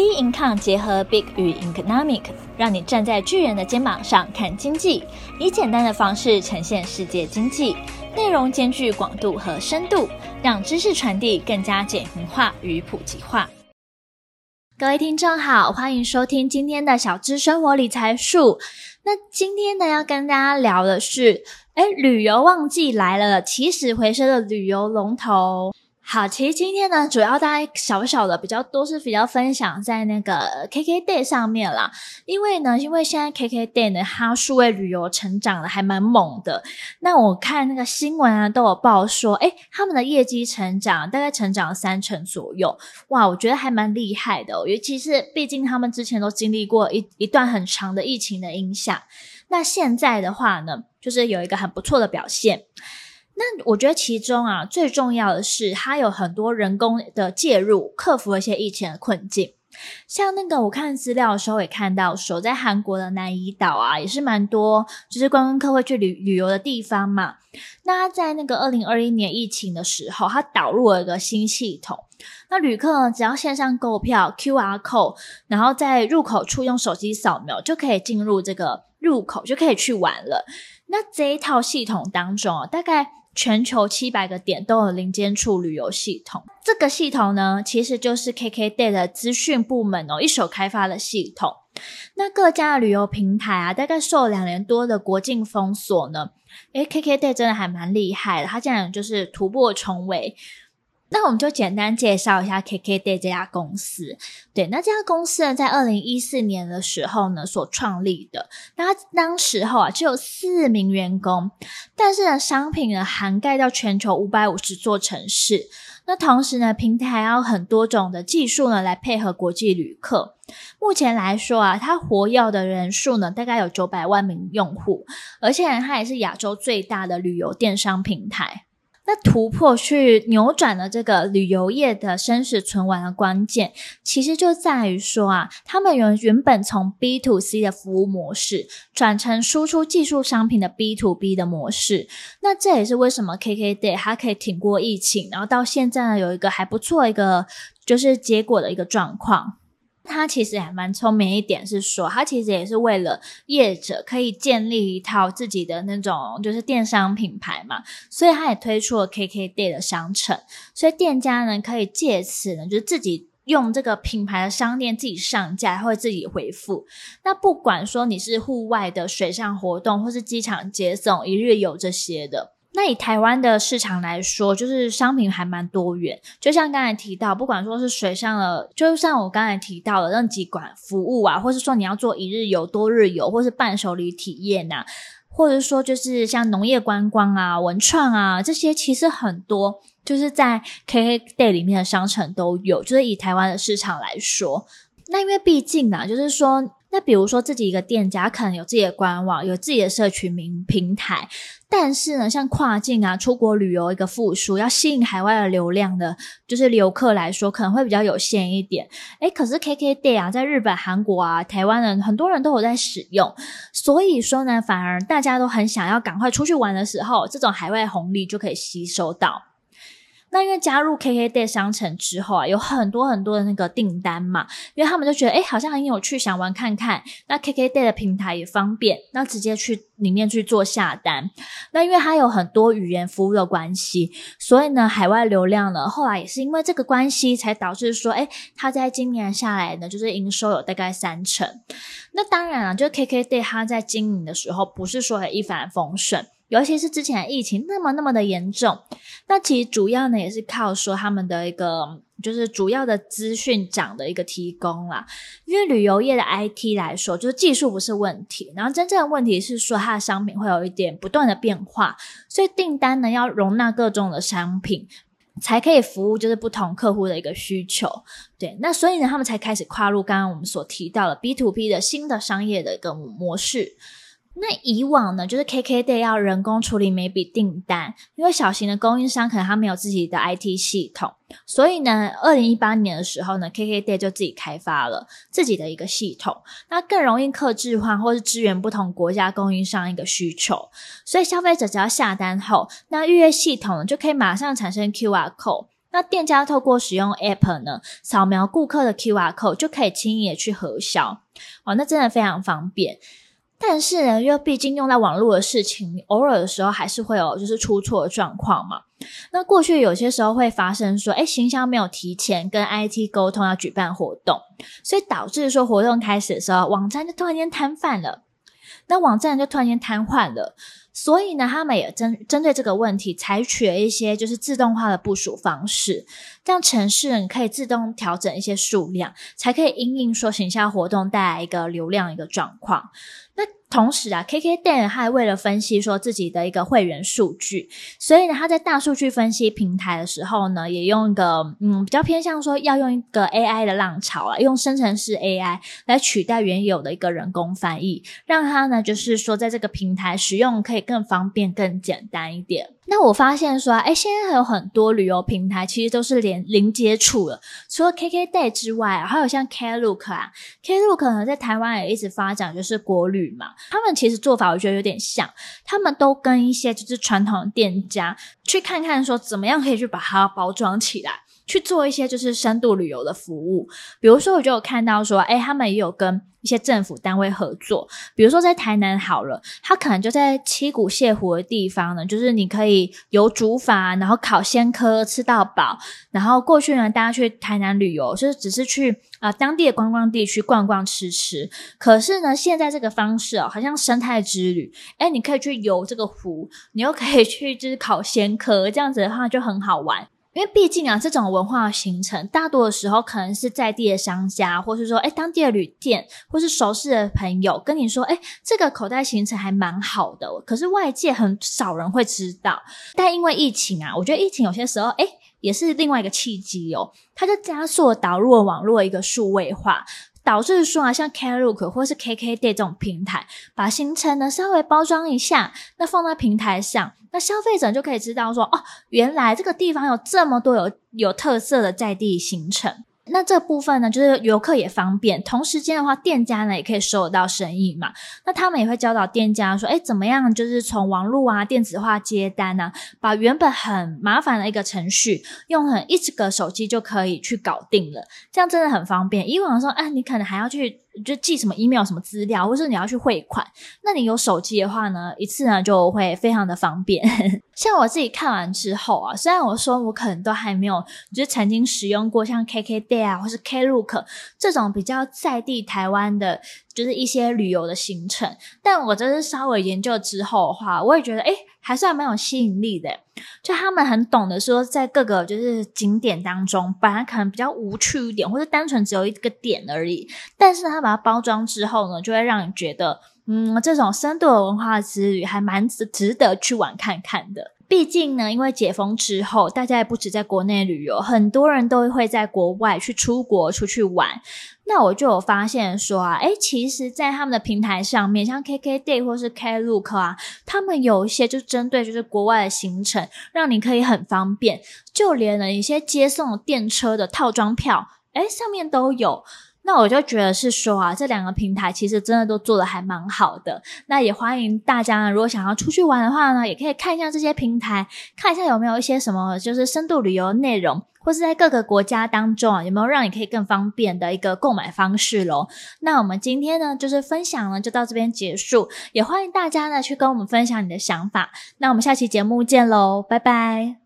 B Income 结合 Big 与 Economic，让你站在巨人的肩膀上看经济，以简单的方式呈现世界经济，内容兼具广度和深度，让知识传递更加简明化与普及化。各位听众好，欢迎收听今天的小资生活理财树。那今天呢，要跟大家聊的是，哎，旅游旺季来了，起死回生的旅游龙头。好，其实今天呢，主要大家小小的比较多是比较分享在那个 KKday 上面啦。因为呢，因为现在 KKday 呢，它数位旅游成长的还蛮猛的。那我看那个新闻啊，都有报说，诶，他们的业绩成长大概成长三成左右。哇，我觉得还蛮厉害的，尤其是毕竟他们之前都经历过一一段很长的疫情的影响。那现在的话呢，就是有一个很不错的表现。那我觉得其中啊，最重要的是它有很多人工的介入，克服了一些疫情的困境。像那个我看资料的时候也看到说，在韩国的南怡岛啊，也是蛮多就是观光客会去旅旅游的地方嘛。那他在那个二零二一年疫情的时候，他导入了一个新系统。那旅客呢，只要线上购票，QR code，然后在入口处用手机扫描，就可以进入这个入口，就可以去玩了。那这一套系统当中啊，大概。全球七百个点都有零间处旅游系统，这个系统呢，其实就是 KKday 的资讯部门哦一手开发的系统。那各家的旅游平台啊，大概受两年多的国境封锁呢，诶，KKday 真的还蛮厉害的，它竟然就是突破重围。那我们就简单介绍一下 KKday 这家公司。对，那这家公司呢，在二零一四年的时候呢，所创立的。那当时候啊，只有四名员工，但是呢，商品呢涵盖到全球五百五十座城市。那同时呢，平台还有很多种的技术呢，来配合国际旅客。目前来说啊，它活跃的人数呢，大概有九百万名用户，而且，它也是亚洲最大的旅游电商平台。那突破去扭转了这个旅游业的生死存亡的关键，其实就在于说啊，他们原原本从 B to C 的服务模式转成输出技术商品的 B to B 的模式。那这也是为什么 KKday 它可以挺过疫情，然后到现在呢，有一个还不错一个就是结果的一个状况。他其实还蛮聪明一点，是说他其实也是为了业者可以建立一套自己的那种就是电商品牌嘛，所以他也推出了 KKday 的商城，所以店家呢可以借此呢就是自己用这个品牌的商店自己上架，会自己回复。那不管说你是户外的水上活动，或是机场接送、一日游这些的。那以台湾的市场来说，就是商品还蛮多元。就像刚才提到，不管说是水上的，就像我刚才提到的那几款服务啊，或是说你要做一日游、多日游，或是伴手礼体验呐、啊，或者说就是像农业观光啊、文创啊这些，其实很多就是在 KKday 里面的商城都有。就是以台湾的市场来说，那因为毕竟呢，就是说。那比如说自己一个店家可能有自己的官网，有自己的社群名平台，但是呢，像跨境啊、出国旅游一个复苏，要吸引海外的流量的，就是游客来说，可能会比较有限一点。诶，可是 KKday 啊，在日本、韩国啊、台湾人很多人都有在使用，所以说呢，反而大家都很想要赶快出去玩的时候，这种海外红利就可以吸收到。那因为加入 KKday 商城之后啊，有很多很多的那个订单嘛，因为他们就觉得诶好像很有趣，想玩看看。那 KKday 的平台也方便，那直接去里面去做下单。那因为它有很多语言服务的关系，所以呢，海外流量呢，后来也是因为这个关系，才导致说，诶它在今年下来呢，就是营收有大概三成。那当然了，就 KKday 它在经营的时候，不是说一帆风顺。尤其是之前疫情那么那么的严重，那其实主要呢也是靠说他们的一个就是主要的资讯长的一个提供啦。因为旅游业的 IT 来说，就是技术不是问题，然后真正的问题是说它的商品会有一点不断的变化，所以订单呢要容纳各种的商品，才可以服务就是不同客户的一个需求。对，那所以呢他们才开始跨入刚刚我们所提到的 B to B 的新的商业的一个模式。那以往呢，就是 KKday 要人工处理每笔订单，因为小型的供应商可能他没有自己的 IT 系统，所以呢，二零一八年的时候呢，KKday 就自己开发了自己的一个系统，那更容易客制化或是支援不同国家供应商一个需求，所以消费者只要下单后，那预约系统就可以马上产生 QR code。那店家透过使用 App 呢，扫描顾客的 QR code 就可以轻易的去核销，哦，那真的非常方便。但是呢，因为毕竟用在网络的事情，偶尔的时候还是会有就是出错的状况嘛。那过去有些时候会发生说，诶，行销没有提前跟 IT 沟通要举办活动，所以导致说活动开始的时候，网站就突然间瘫痪了。那网站就突然间瘫痪了。所以呢，他们也针针对这个问题，采取了一些就是自动化的部署方式，让城市人可以自动调整一些数量，才可以因应说行销活动带来一个流量一个状况。那同时啊，KKday 还为了分析说自己的一个会员数据，所以呢，他在大数据分析平台的时候呢，也用一个嗯比较偏向说要用一个 AI 的浪潮啊，用生成式 AI 来取代原有的一个人工翻译，让他呢就是说在这个平台使用可以更方便、更简单一点。那我发现说，哎，现在还有很多旅游平台其实都是连零接触的，除了 KKday 之外，还有像 Klook 啊，Klook 呢在台湾也一直发展就是国旅嘛，他们其实做法我觉得有点像，他们都跟一些就是传统的店家去看看说怎么样可以去把它包装起来。去做一些就是深度旅游的服务，比如说我就有看到说，诶，他们也有跟一些政府单位合作，比如说在台南好了，他可能就在七股潟湖的地方呢，就是你可以游竹筏，然后烤鲜蚵吃到饱，然后过去呢，大家去台南旅游，就是只是去啊、当地的观光地区逛逛吃吃，可是呢，现在这个方式哦，好像生态之旅，诶，你可以去游这个湖，你又可以去就是烤鲜蚵，这样子的话就很好玩。因为毕竟啊，这种文化形成大多的时候可能是在地的商家，或是说，诶当地的旅店，或是熟识的朋友跟你说，哎这个口袋行程还蛮好的，可是外界很少人会知道。但因为疫情啊，我觉得疫情有些时候，诶也是另外一个契机哦，它就加速了导入了网络一个数位化。导致说啊，像 Klook 或是 KKday 这种平台，把行程呢稍微包装一下，那放在平台上，那消费者就可以知道说，哦，原来这个地方有这么多有有特色的在地行程。那这部分呢，就是游客也方便，同时间的话，店家呢也可以收得到生意嘛。那他们也会教导店家说，诶，怎么样，就是从网络啊、电子化接单啊，把原本很麻烦的一个程序，用很一个手机就可以去搞定了，这样真的很方便。以往说，哎，你可能还要去。就寄什么 email 什么资料，或是你要去汇款，那你有手机的话呢，一次呢就会非常的方便。像我自己看完之后啊，虽然我说我可能都还没有，就是曾经使用过像 KKday 啊，或是 Klook 这种比较在地台湾的，就是一些旅游的行程，但我真是稍微研究之后的话，我也觉得诶还算蛮有吸引力的。就他们很懂得说，在各个就是景点当中，本来可能比较无趣一点，或者单纯只有一个点而已，但是他把它包装之后呢，就会让你觉得，嗯，这种深度的文化之旅还蛮值值得去玩看看的。毕竟呢，因为解封之后，大家也不止在国内旅游，很多人都会在国外去出国出去玩。那我就有发现说啊，诶，其实，在他们的平台上面，像 KKday 或是 Klook 啊，他们有一些就针对就是国外的行程，让你可以很方便，就连了一些接送电车的套装票，诶，上面都有。那我就觉得是说啊，这两个平台其实真的都做的还蛮好的。那也欢迎大家呢，如果想要出去玩的话呢，也可以看一下这些平台，看一下有没有一些什么就是深度旅游内容，或是在各个国家当中啊，有没有让你可以更方便的一个购买方式咯。那我们今天呢，就是分享呢，就到这边结束。也欢迎大家呢去跟我们分享你的想法。那我们下期节目见喽，拜拜。